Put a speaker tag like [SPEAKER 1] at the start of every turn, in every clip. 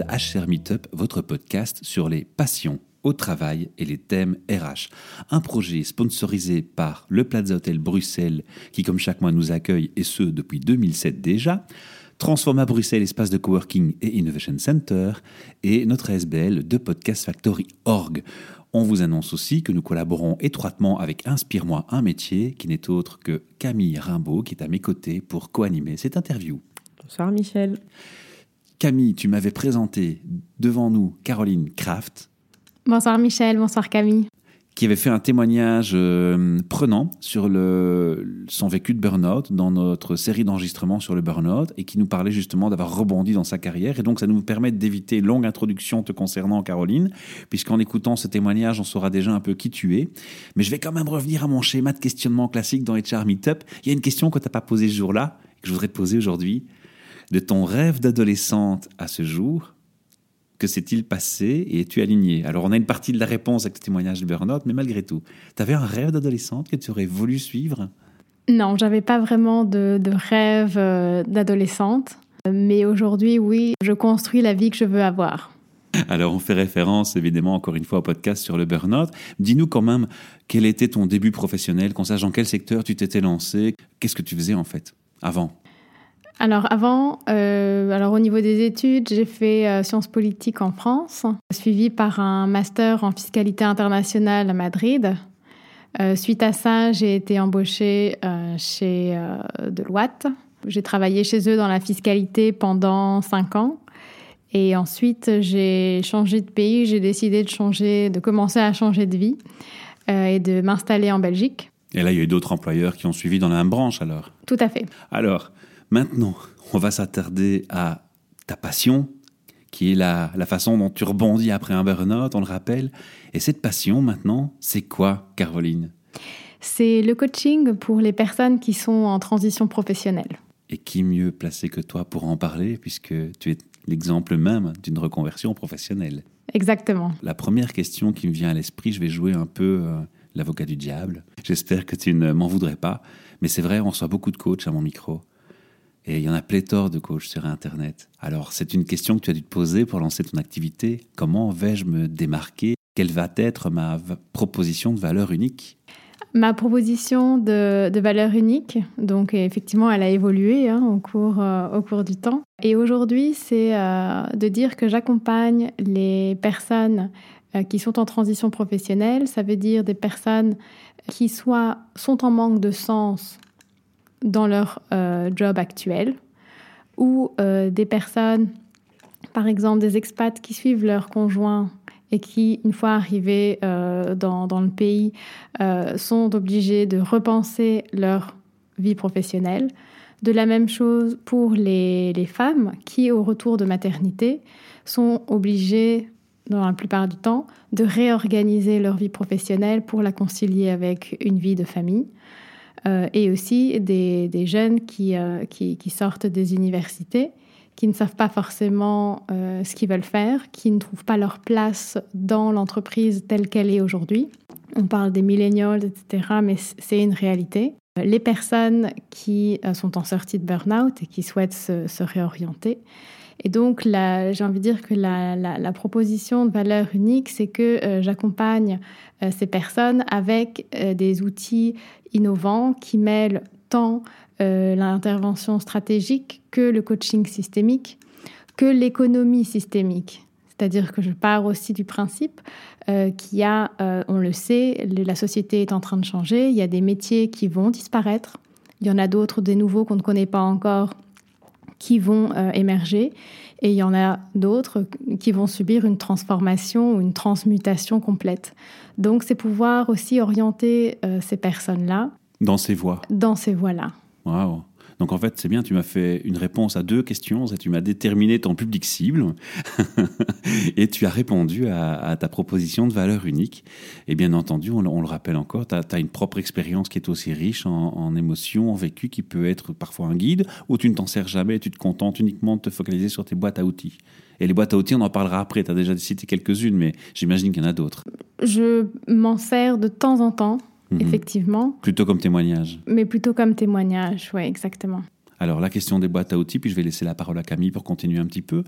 [SPEAKER 1] HR Meetup, votre podcast sur les passions au travail et les thèmes RH. Un projet sponsorisé par le Plaza Hotel Bruxelles, qui comme chaque mois nous accueille, et ce depuis 2007 déjà, Transforma Bruxelles espace de coworking et innovation center, et notre SBL de Podcast Factory Org. On vous annonce aussi que nous collaborons étroitement avec Inspire-moi un métier, qui n'est autre que Camille Rimbaud, qui est à mes côtés pour co-animer cette interview.
[SPEAKER 2] Bonsoir Michel.
[SPEAKER 1] Camille, tu m'avais présenté devant nous Caroline Kraft,
[SPEAKER 2] Bonsoir Michel, bonsoir Camille.
[SPEAKER 1] Qui avait fait un témoignage euh, prenant sur le, son vécu de burn-out dans notre série d'enregistrements sur le burn-out et qui nous parlait justement d'avoir rebondi dans sa carrière. Et donc, ça nous permet d'éviter une longue introduction te concernant, Caroline, puisqu'en écoutant ce témoignage, on saura déjà un peu qui tu es. Mais je vais quand même revenir à mon schéma de questionnement classique dans HR Meetup. Il y a une question que tu n'as pas posée ce jour-là, que je voudrais te poser aujourd'hui. De ton rêve d'adolescente à ce jour, que s'est-il passé et es-tu aligné? Alors, on a une partie de la réponse avec le témoignage de burn mais malgré tout, tu avais un rêve d'adolescente que tu aurais voulu suivre?
[SPEAKER 2] Non, j'avais pas vraiment de, rêve euh, d'adolescente. Mais aujourd'hui, oui, je construis la vie que je veux avoir.
[SPEAKER 1] Alors, on fait référence évidemment encore une fois au podcast sur le burn Dis-nous quand même quel était ton début professionnel, qu'on sache dans quel secteur tu t'étais lancé, qu'est-ce que tu faisais en fait avant?
[SPEAKER 2] Alors avant, euh, alors au niveau des études, j'ai fait euh, sciences politiques en France, suivi par un master en fiscalité internationale à Madrid. Euh, suite à ça, j'ai été embauchée chez Deloitte. J'ai travaillé chez eux dans la fiscalité pendant cinq ans. Et ensuite, j'ai changé de pays. J'ai décidé de changer, de commencer à changer de vie et de m'installer en Belgique.
[SPEAKER 1] Et là, il y a eu d'autres employeurs qui ont suivi dans la même branche alors?
[SPEAKER 2] Tout à fait.
[SPEAKER 1] Alors, Maintenant, on va s'attarder à ta passion, qui est la, façon dont tu rebondis après un burn-out, on le rappelle. Et cette passion, maintenant, c'est quoi, Caroline?
[SPEAKER 2] C'est le coaching pour les personnes qui sont en transition professionnelle.
[SPEAKER 1] Et qui mieux placé que toi pour en parler, puisque tu es l'exemple même d'une reconversion professionnelle?
[SPEAKER 2] Exactement.
[SPEAKER 1] La première question qui me vient à l'esprit, je vais jouer un peu euh, l'avocat du diable. J'espère que tu ne m'en voudrais pas. Mais c'est vrai, on reçoit beaucoup de coachs à mon micro. Et il y en a pléthore de coachs sur Internet. Alors, c'est une question que tu as dû te poser pour lancer ton activité. Comment vais-je me démarquer? Quelle va être ma proposition de valeur unique?
[SPEAKER 2] Ma proposition de, valeur unique, donc effectivement, elle a évolué hein, au, cours, euh, au cours du temps. Et aujourd'hui, c'est euh, de dire que j'accompagne les personnes euh, qui sont en transition professionnelle. Ça veut dire des personnes qui soit sont en manque de sens dans leur euh, job actuel, ou euh, des personnes, par exemple des expats qui suivent leur conjoint et qui, une fois arrivés euh, dans, dans, le pays, sont obligés de repenser leur vie professionnelle. De la même chose pour les, les, femmes qui, au retour de maternité, sont obligées, dans la plupart du temps, de réorganiser leur vie professionnelle pour la concilier avec une vie de famille. Euh, et aussi des, jeunes qui, euh, qui, sortent des universités, qui ne savent pas forcément euh, ce qu'ils veulent faire, qui ne trouvent pas leur place dans l'entreprise telle qu'elle est aujourd'hui. On parle des millennials, etc., mais c'est une réalité. Les personnes qui sont en sortie de burn-out et qui souhaitent se réorienter. Et donc, j'ai envie de dire que la, proposition de valeur unique, c'est que j'accompagne ces personnes avec des outils innovants qui mêlent tant euh, l'intervention stratégique que le coaching systémique, que l'économie systémique. C'est-à-dire que je pars aussi du principe euh, qu'il y a, euh, on le sait, la société est en train de changer, il y a des métiers qui vont disparaître, il y en a d'autres, des nouveaux qu'on ne connaît pas encore, qui vont émerger, et il y en a d'autres qui vont subir une transformation ou une transmutation complète. Donc, c'est pouvoir aussi orienter euh, ces personnes-là.
[SPEAKER 1] Dans ces voies.
[SPEAKER 2] Dans ces voies-là.
[SPEAKER 1] Waouh. Donc en fait, c'est bien, tu m'as fait une réponse à deux questions, tu m'as déterminé ton public cible et tu as répondu à, ta proposition de valeur unique. Et bien entendu, on, le rappelle encore, tu as, une propre expérience qui est aussi riche en, en, émotions, en vécu, qui peut être parfois un guide, ou tu ne t'en sers jamais, tu te contentes uniquement de te focaliser sur tes boîtes à outils. Et les boîtes à outils, on en parlera après. Tu as déjà cité quelques-unes, mais j'imagine qu'il y en a d'autres.
[SPEAKER 2] Je m'en sers de temps en temps, mhm. effectivement.
[SPEAKER 1] Plutôt comme témoignage.
[SPEAKER 2] Mais plutôt comme témoignage, oui, exactement.
[SPEAKER 1] Alors, la question des boîtes à outils, puis je vais laisser la parole à Camille pour continuer un petit peu.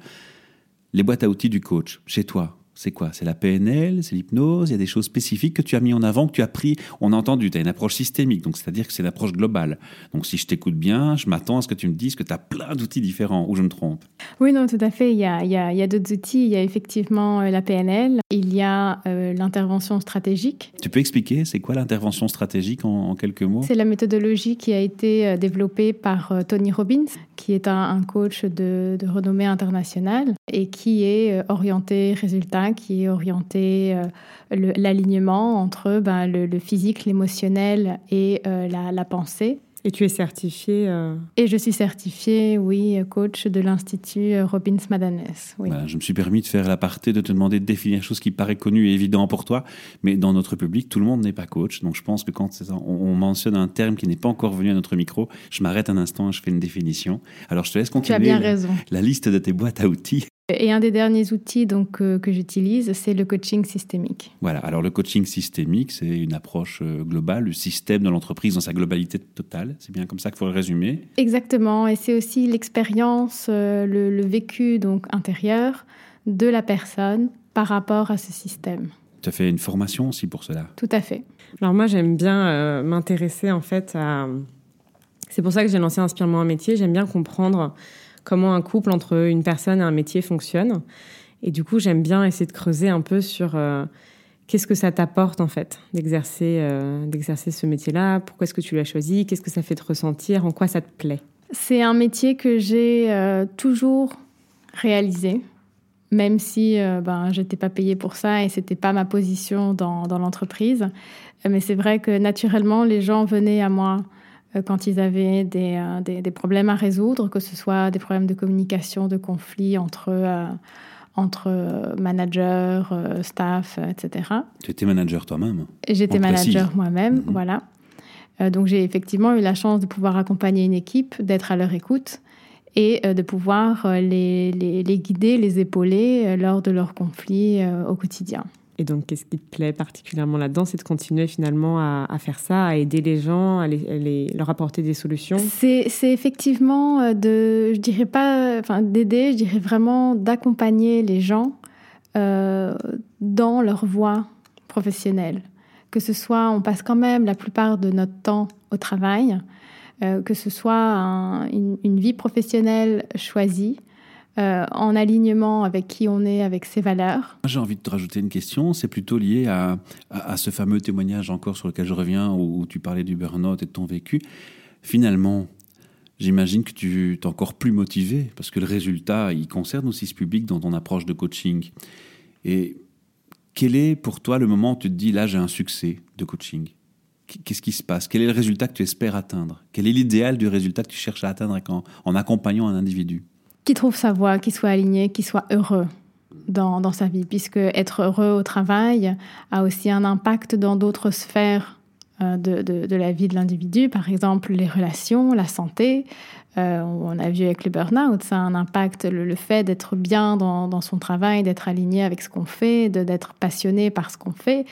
[SPEAKER 1] Les boîtes à outils du coach, chez toi, c'est quoi? C'est la PNL, c'est l'hypnose, il y a des choses spécifiques que tu as mis en avant, que tu as pris, on a entendu, tu as une approche systémique, donc c'est-à-dire que c'est une approche globale. Donc si je t'écoute bien, je m'attends à ce que tu me dises que tu as plein d'outils différents, ou je me trompe.
[SPEAKER 2] Oui, non, tout à fait, il y a, il y a, d'autres outils, il y a effectivement euh, la PNL, il y a euh, l'intervention stratégique.
[SPEAKER 1] Tu peux expliquer, c'est quoi l'intervention stratégique en, quelques mots?
[SPEAKER 2] C'est la méthodologie qui a été euh, développée par Tony Robbins, qui est un, coach de, de, renommée internationale et qui est orienté résultat qui est orienté euh, l'alignement entre ben, le, physique, l'émotionnel et euh, la, pensée.
[SPEAKER 3] Et tu es certifiée euh,
[SPEAKER 2] Et je suis certifiée, oui, coach de l'Institut Robbins Madanes. Oui.
[SPEAKER 1] je me suis permis de faire l'aparté, de te demander de définir quelque chose qui paraît connu et évident pour toi, mais dans notre public, tout le monde n'est pas coach. Donc je pense que quand on, mentionne un terme qui n'est pas encore venu à notre micro, je m'arrête un instant et je fais une définition. Alors je te laisse continuer.
[SPEAKER 2] Tu as bien raison.
[SPEAKER 1] La liste de tes boîtes à outils.
[SPEAKER 2] Et un des derniers outils donc, euh, que j'utilise, c'est le coaching systémique.
[SPEAKER 1] Voilà, alors le coaching systémique, c'est une approche euh, globale, le système de l'entreprise dans sa globalité totale. C'est bien comme ça qu'il faut le résumer.
[SPEAKER 2] Exactement, et c'est aussi l'expérience, euh, le, vécu donc intérieur de la personne par rapport à ce système.
[SPEAKER 1] Tu as fait une formation aussi pour cela
[SPEAKER 2] Tout à fait.
[SPEAKER 3] Alors moi, j'aime bien m'intéresser en fait à... C'est pour ça que j'ai lancé Inspirement un métier. J'aime bien comprendre comment un couple entre une personne et un métier fonctionne. Et du coup, j'aime bien essayer de creuser un peu sur euh, qu'est-ce que ça t'apporte en fait d'exercer euh, d'exercer ce métier-là? Pourquoi est-ce que tu l'as choisi? Qu'est-ce que ça fait te ressentir? En quoi ça te plaît?
[SPEAKER 2] C'est un métier que j'ai euh, toujours réalisé, même si ben j'étais pas payée pour ça et c'était pas ma position dans, dans l'entreprise. Mais c'est vrai que naturellement, les gens venaient à moi quand ils avaient euh, des, des, problèmes à résoudre, que ce soit des problèmes de communication, de conflits entre, euh, entre managers, staff, etc.
[SPEAKER 1] Tu étais manager toi-même
[SPEAKER 2] J'étais manager moi-même, mhm. voilà. donc j'ai effectivement eu la chance de pouvoir accompagner une équipe, d'être à leur écoute et de pouvoir les, les, les, guider, les épauler lors de leurs conflits au quotidien.
[SPEAKER 3] Et donc, qu'est-ce qui te plaît particulièrement là-dedans C'est de continuer finalement à, faire ça, à aider les gens, à, leur apporter des solutions?
[SPEAKER 2] C'est effectivement euh, de, je dirais pas, enfin d'aider, je dirais vraiment d'accompagner les gens euh, dans leur voie professionnelle. Que ce soit, on passe quand même la plupart de notre temps au travail, euh, que ce soit une, vie professionnelle choisie, euh, en alignement avec qui on est, avec ses valeurs.
[SPEAKER 1] J'ai envie de te rajouter une question, c'est plutôt lié à, à, ce fameux témoignage encore sur lequel je reviens, où, tu parlais du burn-out et de ton vécu. Finalement, j'imagine que tu es encore plus motivé, parce que le résultat, il concerne aussi ce public dans ton approche de coaching. Et quel est pour toi le moment où tu te dis, là j'ai un succès de coaching? Qu'est-ce qui se passe? Quel est le résultat que tu espères atteindre? Quel est l'idéal du résultat que tu cherches à atteindre en accompagnant un individu?
[SPEAKER 2] Qui trouve sa voie, qui soit aligné, qui soit heureux dans, dans, sa vie, puisque être heureux au travail a aussi un impact dans d'autres sphères de, de, la vie de l'individu, par exemple les relations, la santé. Euh, on a vu avec le burn-out, ça a un impact, le, fait d'être bien dans, son travail, d'être aligné avec ce qu'on fait, d'être passionné par ce qu'on fait,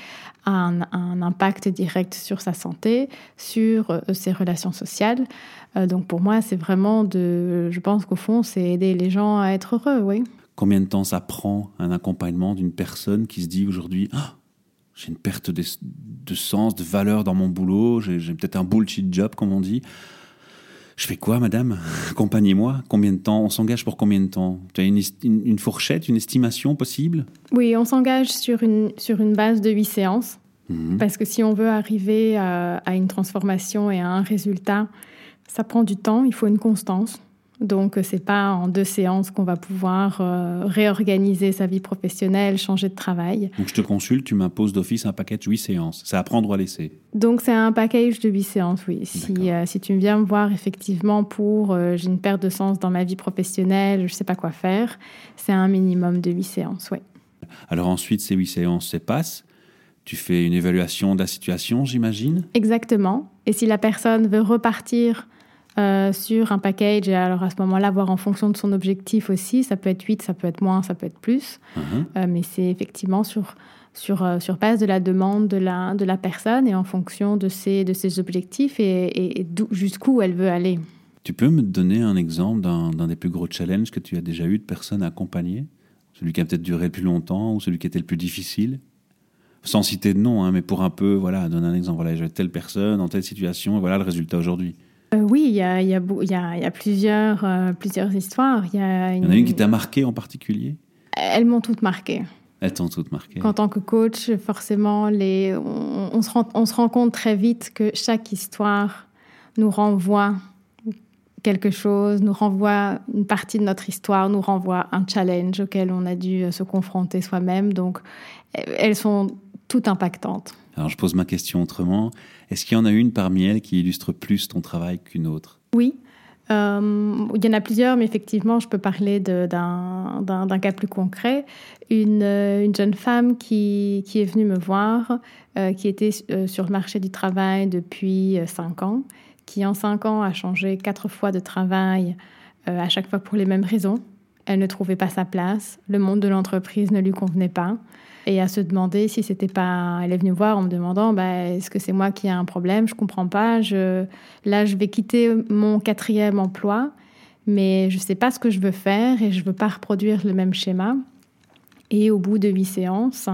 [SPEAKER 2] a un, impact direct sur sa santé, sur euh, ses relations sociales. Euh, donc pour moi, c'est vraiment de, je pense qu'au fond, c'est aider les gens à être heureux, oui.
[SPEAKER 1] Combien de temps ça prend un accompagnement d'une personne qui se dit aujourd'hui, ah, j'ai une perte de, sens, de valeur dans mon boulot, j'ai peut-être un bullshit job, comme on dit. Je fais quoi, madame? Accompagnez-moi. Combien de temps? On s'engage pour combien de temps? Tu as une, une, fourchette, une estimation possible?
[SPEAKER 2] Oui, on s'engage sur une, sur une base de huit séances. Mhm. Parce que si on veut arriver à, à, une transformation et à un résultat ça prend du temps, il faut une constance. Donc, euh, c'est pas en deux séances qu'on va pouvoir euh, réorganiser sa vie professionnelle, changer de travail.
[SPEAKER 1] Donc, je te consulte, tu m'imposes d'office un package de huit séances. C'est à prendre ou à laisser?
[SPEAKER 2] Donc, c'est un package de huit séances, oui. Si, euh, si tu viens me voir effectivement pour j'ai une perte de sens dans ma vie professionnelle, je sais pas quoi faire, c'est un minimum de huit séances, oui.
[SPEAKER 1] Alors, ensuite, ces huit séances se passent. Tu fais une évaluation de la situation, j'imagine?
[SPEAKER 2] Exactement. Et si la personne veut repartir euh, sur un package, et alors à ce moment-là, voir en fonction de son objectif aussi, ça peut être 8, ça peut être moins, ça peut être plus, uh-huh. euh, mais c'est effectivement sur, sur, euh, sur base de la demande de la, de la personne et en fonction de ses, de ses objectifs et, et, jusqu'où elle veut aller.
[SPEAKER 1] Tu peux me donner un exemple d'un des plus gros challenges que tu as déjà eu de personnes accompagnées? Celui qui a peut-être duré le plus longtemps ou celui qui était le plus difficile? Sans citer de nom, hein, mais pour un peu, voilà, donner un exemple. Voilà, j'avais telle personne dans telle situation et voilà le résultat aujourd'hui.
[SPEAKER 2] Euh, oui, il y a, y, a, y, a, y a, plusieurs, euh, plusieurs histoires. Il y,
[SPEAKER 1] une... en a une qui t'a marqué en particulier?
[SPEAKER 2] Elles m'ont toutes marqué.
[SPEAKER 1] Elles t'ont toutes marqué.
[SPEAKER 2] En tant que coach, forcément, les, on, on, se rend, on se rend compte très vite que chaque histoire nous renvoie quelque chose, nous renvoie une partie de notre histoire, nous renvoie un challenge auquel on a dû se confronter soi-même. Donc, elles sont toutes impactantes.
[SPEAKER 1] Alors, je pose ma question autrement. Est-ce qu'il y en a une parmi elles qui illustre plus ton travail qu'une autre?
[SPEAKER 2] Oui. Euh, il y en a plusieurs, mais effectivement, je peux parler d'un cas plus concret. Une, une, jeune femme qui, est venue me voir, euh, qui était euh, sur le marché du travail depuis cinq ans, qui en cinq ans a changé quatre fois de travail, euh, à chaque fois pour les mêmes raisons. Elle ne trouvait pas sa place, le monde de l'entreprise ne lui convenait pas, et à se demander si c'était pas. Elle est venue voir en me demandant bah, est-ce que c'est moi qui ai un problème? Je comprends pas. Je... Là, je vais quitter mon quatrième emploi, mais je sais pas ce que je veux faire et je veux pas reproduire le même schéma. Et au bout de huit séances,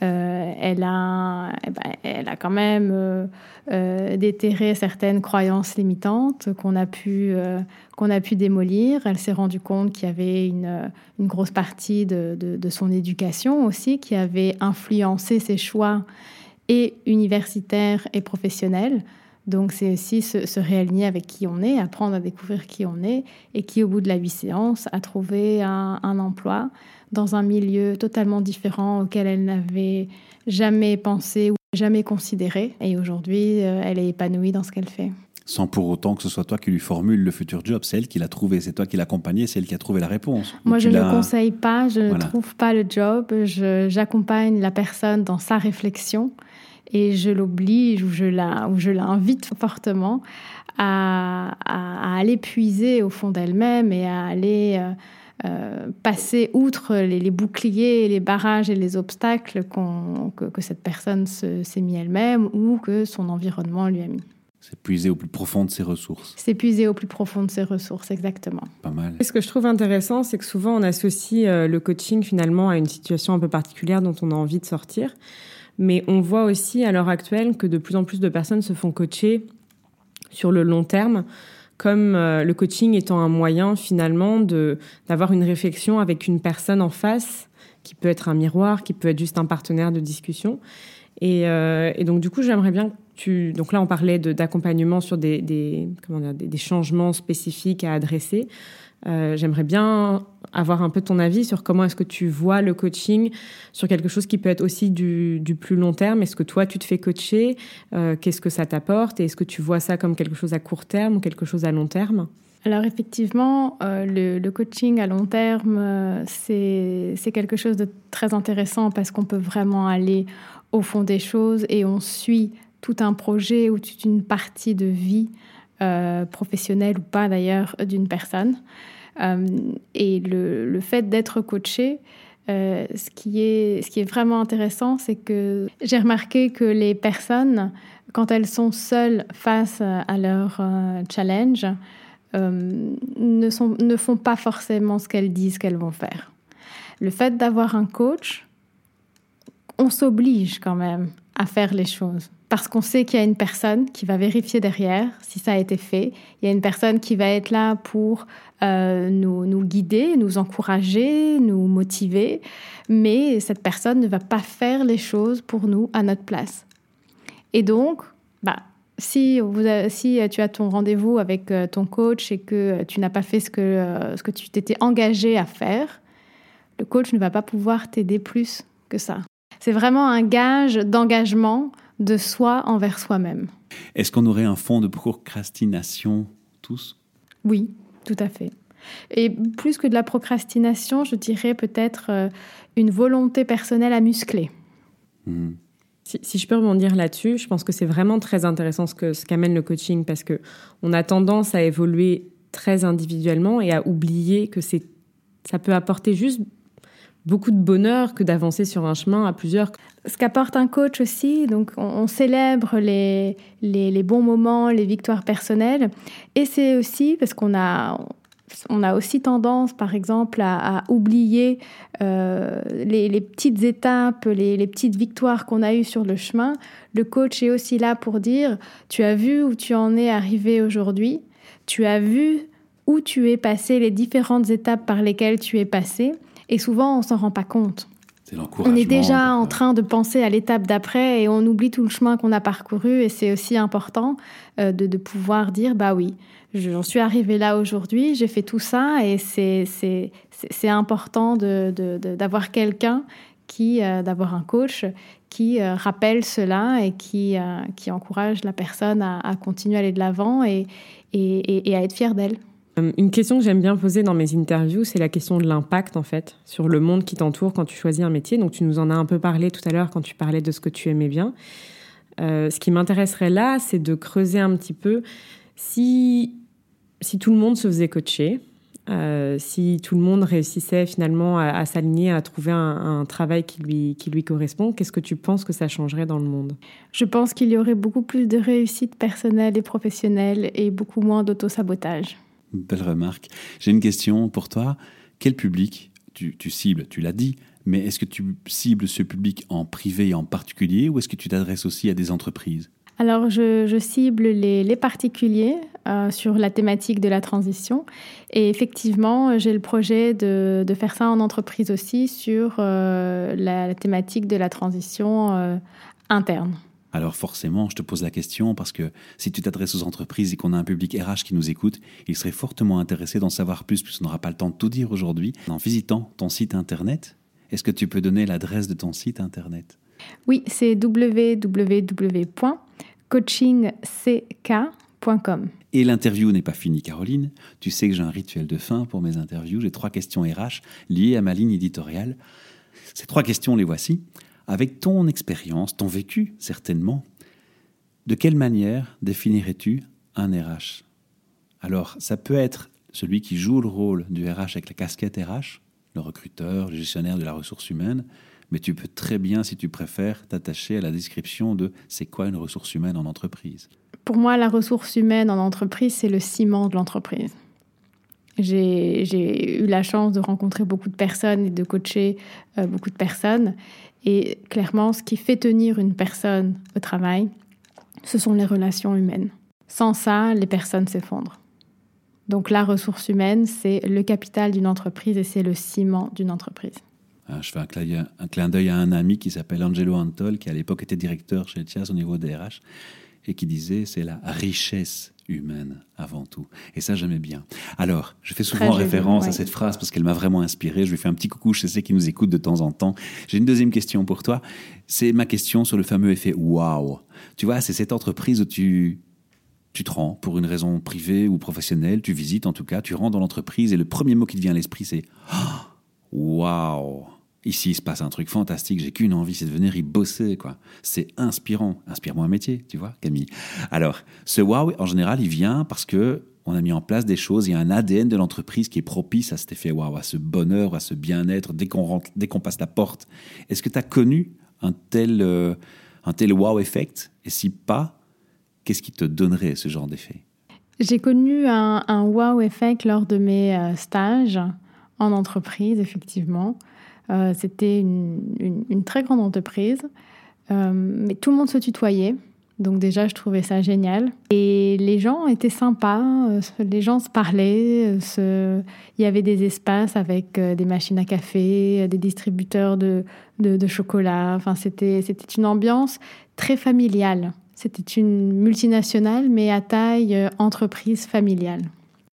[SPEAKER 2] euh, elle, a, eh ben, elle a quand même euh, euh, déterré certaines croyances limitantes qu'on a, pu, a pu démolir. Elle s'est rendue compte qu'il y avait une, une grosse partie de, de, de, son éducation aussi qui avait influencé ses choix et universitaires et professionnels. Donc c'est aussi se, se, réaligner avec qui on est, apprendre à découvrir qui on est et qui au bout de la huit séances a trouvé un, un emploi dans un milieu totalement différent auquel elle n'avait jamais pensé ou jamais considéré. Et aujourd'hui, euh, elle est épanouie dans ce qu'elle fait.
[SPEAKER 1] Sans pour autant que ce soit toi qui lui formule le futur job, c'est elle qui l'a trouvé, c'est toi qui l'as accompagné, c'est elle qui a trouvé la réponse.
[SPEAKER 2] Moi, je ne le conseille pas, je voilà. ne trouve pas le job, j'accompagne la personne dans sa réflexion et je l'oblige ou je la, ou je l'invite fortement à, à, à, aller puiser au fond d'elle-même et à aller euh, euh, passer outre les, les, boucliers, les barrages et les obstacles qu que, que, cette personne s'est mis elle-même ou que son environnement lui a mis.
[SPEAKER 1] C'est puiser au plus profond de ses ressources.
[SPEAKER 2] C'est puiser au plus profond de ses ressources, exactement.
[SPEAKER 1] Pas mal.
[SPEAKER 3] Et ce que je trouve intéressant, c'est que souvent on associe euh, le coaching finalement à une situation un peu particulière dont on a envie de sortir. Mais on voit aussi à l'heure actuelle que de plus en plus de personnes se font coacher sur le long terme comme euh, le coaching étant un moyen finalement de d'avoir une réflexion avec une personne en face qui peut être un miroir, qui peut être juste un partenaire de discussion. Et, euh, donc du coup, j'aimerais bien que tu donc là on parlait d'accompagnement sur des, comment dire des, changements spécifiques à adresser. Euh, J'aimerais bien avoir un peu ton avis sur comment est-ce que tu vois le coaching sur quelque chose qui peut être aussi du, plus long terme. Est-ce que toi, tu te fais coacher? Euh, Qu'est-ce que ça t'apporte? Et est-ce que tu vois ça comme quelque chose à court terme ou quelque chose à long terme?
[SPEAKER 2] Alors effectivement, euh, le, coaching à long terme, c'est quelque chose de très intéressant parce qu'on peut vraiment aller au fond des choses et on suit tout un projet ou toute une partie de vie euh, professionnelle ou pas d'ailleurs d'une personne. Euh, et le, le fait d'être coaché, euh, ce, qui est, ce qui est vraiment intéressant, c'est que j'ai remarqué que les personnes, quand elles sont seules face à leur challenge, ne, sont, ne font pas forcément ce qu'elles disent qu'elles vont faire. Le fait d'avoir un coach, on s'oblige quand même à faire les choses parce qu'on sait qu'il y a une personne qui va vérifier derrière si ça a été fait. Il y a une personne qui va être là pour euh, nous, guider, nous encourager, nous motiver, mais cette personne ne va pas faire les choses pour nous à notre place. Et donc, bah, si, si tu as ton rendez-vous avec euh, ton coach et que tu n'as pas fait euh, ce que tu t'étais engagé à faire, le coach ne va pas pouvoir t'aider plus que ça. C'est vraiment un gage d'engagement de soi envers soi-même.
[SPEAKER 1] Est-ce qu'on aurait un fond de procrastination tous?
[SPEAKER 2] Oui, tout à fait. Et plus que de la procrastination, je dirais peut-être euh, une volonté personnelle à muscler.
[SPEAKER 3] Mmh. Si, si, je peux rebondir là-dessus, je pense que c'est vraiment très intéressant ce que ce qu'amène le coaching parce que on a tendance à évoluer très individuellement et à oublier que c'est ça peut apporter juste beaucoup de bonheur que d'avancer sur un chemin à plusieurs.
[SPEAKER 2] Ce qu'apporte un coach aussi, donc on, célèbre les, les, les, bons moments, les victoires personnelles, et c'est aussi parce qu'on a on a aussi tendance, par exemple, à, oublier euh, les, petites étapes, les, petites victoires qu'on a eues sur le chemin. Le coach est aussi là pour dire, tu as vu où tu en es arrivé aujourd'hui, tu as vu où tu es passé, les différentes étapes par lesquelles tu es passé, et souvent on s'en rend pas compte. On est déjà en train de penser à l'étape d'après et on oublie tout le chemin qu'on a parcouru et c'est aussi important euh, de, de pouvoir dire, bah oui, j'en suis arrivée là aujourd'hui, j'ai fait tout ça et c'est important d'avoir de, quelqu'un qui, euh, d'avoir un coach qui euh, rappelle cela et qui, euh, qui encourage la personne à, continuer à aller de l'avant et, et, et, à être fière d'elle.
[SPEAKER 3] Une question que j'aime bien poser dans mes interviews, c'est la question de l'impact en fait sur le monde qui t'entoure quand tu choisis un métier. Donc tu nous en as un peu parlé tout à l'heure quand tu parlais de ce que tu aimais bien. ce qui m'intéresserait là, c'est de creuser un petit peu si si tout le monde se faisait coacher, euh, si tout le monde réussissait finalement à, s'aligner, à trouver un, travail qui lui, qui lui correspond, qu'est-ce que tu penses que ça changerait dans le monde?
[SPEAKER 2] Je pense qu'il y aurait beaucoup plus de réussite personnelle et professionnelle et beaucoup moins d'auto-sabotage.
[SPEAKER 1] Belle remarque. J'ai une question pour toi. Quel public tu, cibles? Tu l'as dit, mais est-ce que tu cibles ce public en privé et en particulier ou est-ce que tu t'adresses aussi à des entreprises?
[SPEAKER 2] Alors, je, cible les, particuliers euh, sur la thématique de la transition. Et effectivement, j'ai le projet de, faire ça en entreprise aussi sur euh, la, thématique de la transition euh, interne.
[SPEAKER 1] Alors forcément, je te pose la question parce que si tu t'adresses aux entreprises et qu'on a un public RH qui nous écoute, il serait fortement intéressé d'en savoir plus, puisqu'on n'aura pas le temps de tout dire aujourd'hui. En visitant ton site internet, est-ce que tu peux donner l'adresse de ton site internet?
[SPEAKER 2] Oui, c'est www coachingck.com.
[SPEAKER 1] Et l'interview n'est pas finie, Caroline. Tu sais que j'ai un rituel de fin pour mes interviews. J'ai trois questions RH liées à ma ligne éditoriale. Ces trois questions, les voici. Avec ton expérience, ton vécu, certainement, de quelle manière définirais-tu un RH Alors, ça peut être celui qui joue le rôle du RH avec la casquette RH, le recruteur, le gestionnaire de la ressource humaine, mais tu peux très bien, si tu préfères, t'attacher à la description de c'est quoi une ressource humaine en entreprise.
[SPEAKER 2] Pour moi, la ressource humaine en entreprise, c'est le ciment de l'entreprise. J'ai eu la chance de rencontrer beaucoup de personnes et de coacher euh, beaucoup de personnes. Et clairement, ce qui fait tenir une personne au travail, ce sont les relations humaines. Sans ça, les personnes s'effondrent. Donc la ressource humaine, c'est le capital d'une entreprise et c'est le ciment d'une entreprise.
[SPEAKER 1] Euh, je fais un clin, d'œil à un ami qui s'appelle Angelo Antol, qui à l'époque était directeur chez Tias au niveau des RH, et qui disait c'est la richesse humaine avant tout. Et ça, j'aimais bien. Alors, je fais souvent référence à cette phrase parce qu'elle m'a vraiment inspiré. Je lui fais un petit coucou, je sais qui nous écoute de temps en temps. J'ai une deuxième question pour toi. C'est ma question sur le fameux effet waouh. Tu vois, c'est cette entreprise où tu tu te rends pour une raison privée ou professionnelle, tu visites en tout cas, tu rentres dans l'entreprise et le premier mot qui te vient à l'esprit c'est waouh. Ici, il se passe un truc fantastique. J'ai qu'une envie, c'est de venir y bosser, quoi. C'est inspirant. Inspire-moi un métier, tu vois, Camille. Alors, ce wow, en général, il vient parce que on a mis en place des choses. Il y a un ADN de l'entreprise qui est propice à cet effet wow, à ce bonheur, à ce bien-être dès qu'on rentre, dès qu'on passe la porte. Est-ce que tu as connu un tel, euh, un tel wow effect? Et si pas, qu'est-ce qui te donnerait ce genre d'effet?
[SPEAKER 2] J'ai connu un, wow effect lors de mes euh, stages en entreprise, effectivement. Euh, c'était une, très grande entreprise, euh, mais tout le monde se tutoyait. Donc déjà, je trouvais ça génial. Et les gens étaient sympas, euh, les gens se parlaient, il y avait des espaces avec des machines à café, des distributeurs de, chocolat. Enfin, c'était une ambiance très familiale. C'était une multinationale, mais à taille entreprise familiale,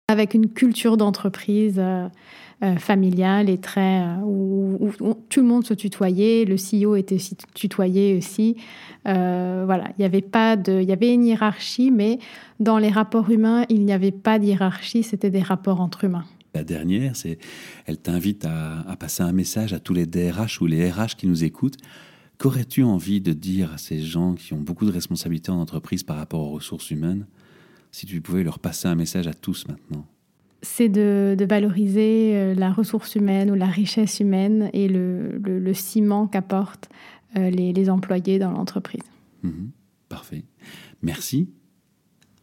[SPEAKER 2] avec une culture d'entreprise euh, familiale et très euh, où, tout le monde se tutoyait, le CEO était tutoyé aussi. Euh, voilà, il y avait pas de, il y avait une hiérarchie, mais dans les rapports humains, il n'y avait pas de hiérarchie, c'était des rapports entre humains.
[SPEAKER 1] La dernière, c'est, elle t'invite à, à, passer un message à tous les DRH ou les RH qui nous écoutent. Qu'aurais-tu envie de dire à ces gens qui ont beaucoup de responsabilités en entreprise par rapport aux ressources humaines, si tu pouvais leur passer un message à tous maintenant
[SPEAKER 2] c'est de, valoriser euh, la ressource humaine ou la richesse humaine et le, ciment qu'apportent euh, les, employés dans l'entreprise.
[SPEAKER 1] Mhm. parfait. Merci.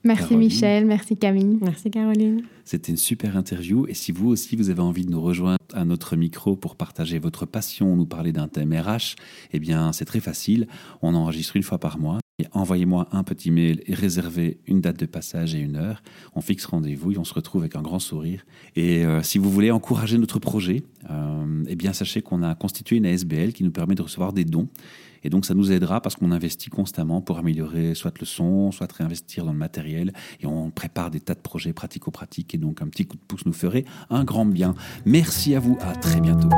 [SPEAKER 2] Merci
[SPEAKER 1] Caroline.
[SPEAKER 2] Michel, merci Camille.
[SPEAKER 3] Merci Caroline.
[SPEAKER 1] C'était une super interview et si vous aussi vous avez envie de nous rejoindre à notre micro pour partager votre passion, nous parler d'un thème RH, eh bien c'est très facile, on enregistre une fois par mois. Envoyez-moi un petit mail et réservez une date de passage et une heure. On fixe rendez-vous et on se retrouve avec un grand sourire. Et euh, si vous voulez encourager notre projet, euh, eh bien sachez qu'on a constitué une ASBL qui nous permet de recevoir des dons. Et donc ça nous aidera parce qu'on investit constamment pour améliorer soit le son, soit réinvestir dans le matériel. Et on prépare des tas de projets pratico-pratiques. Et donc un petit coup de pouce nous ferait un grand bien. Merci à vous, à très bientôt.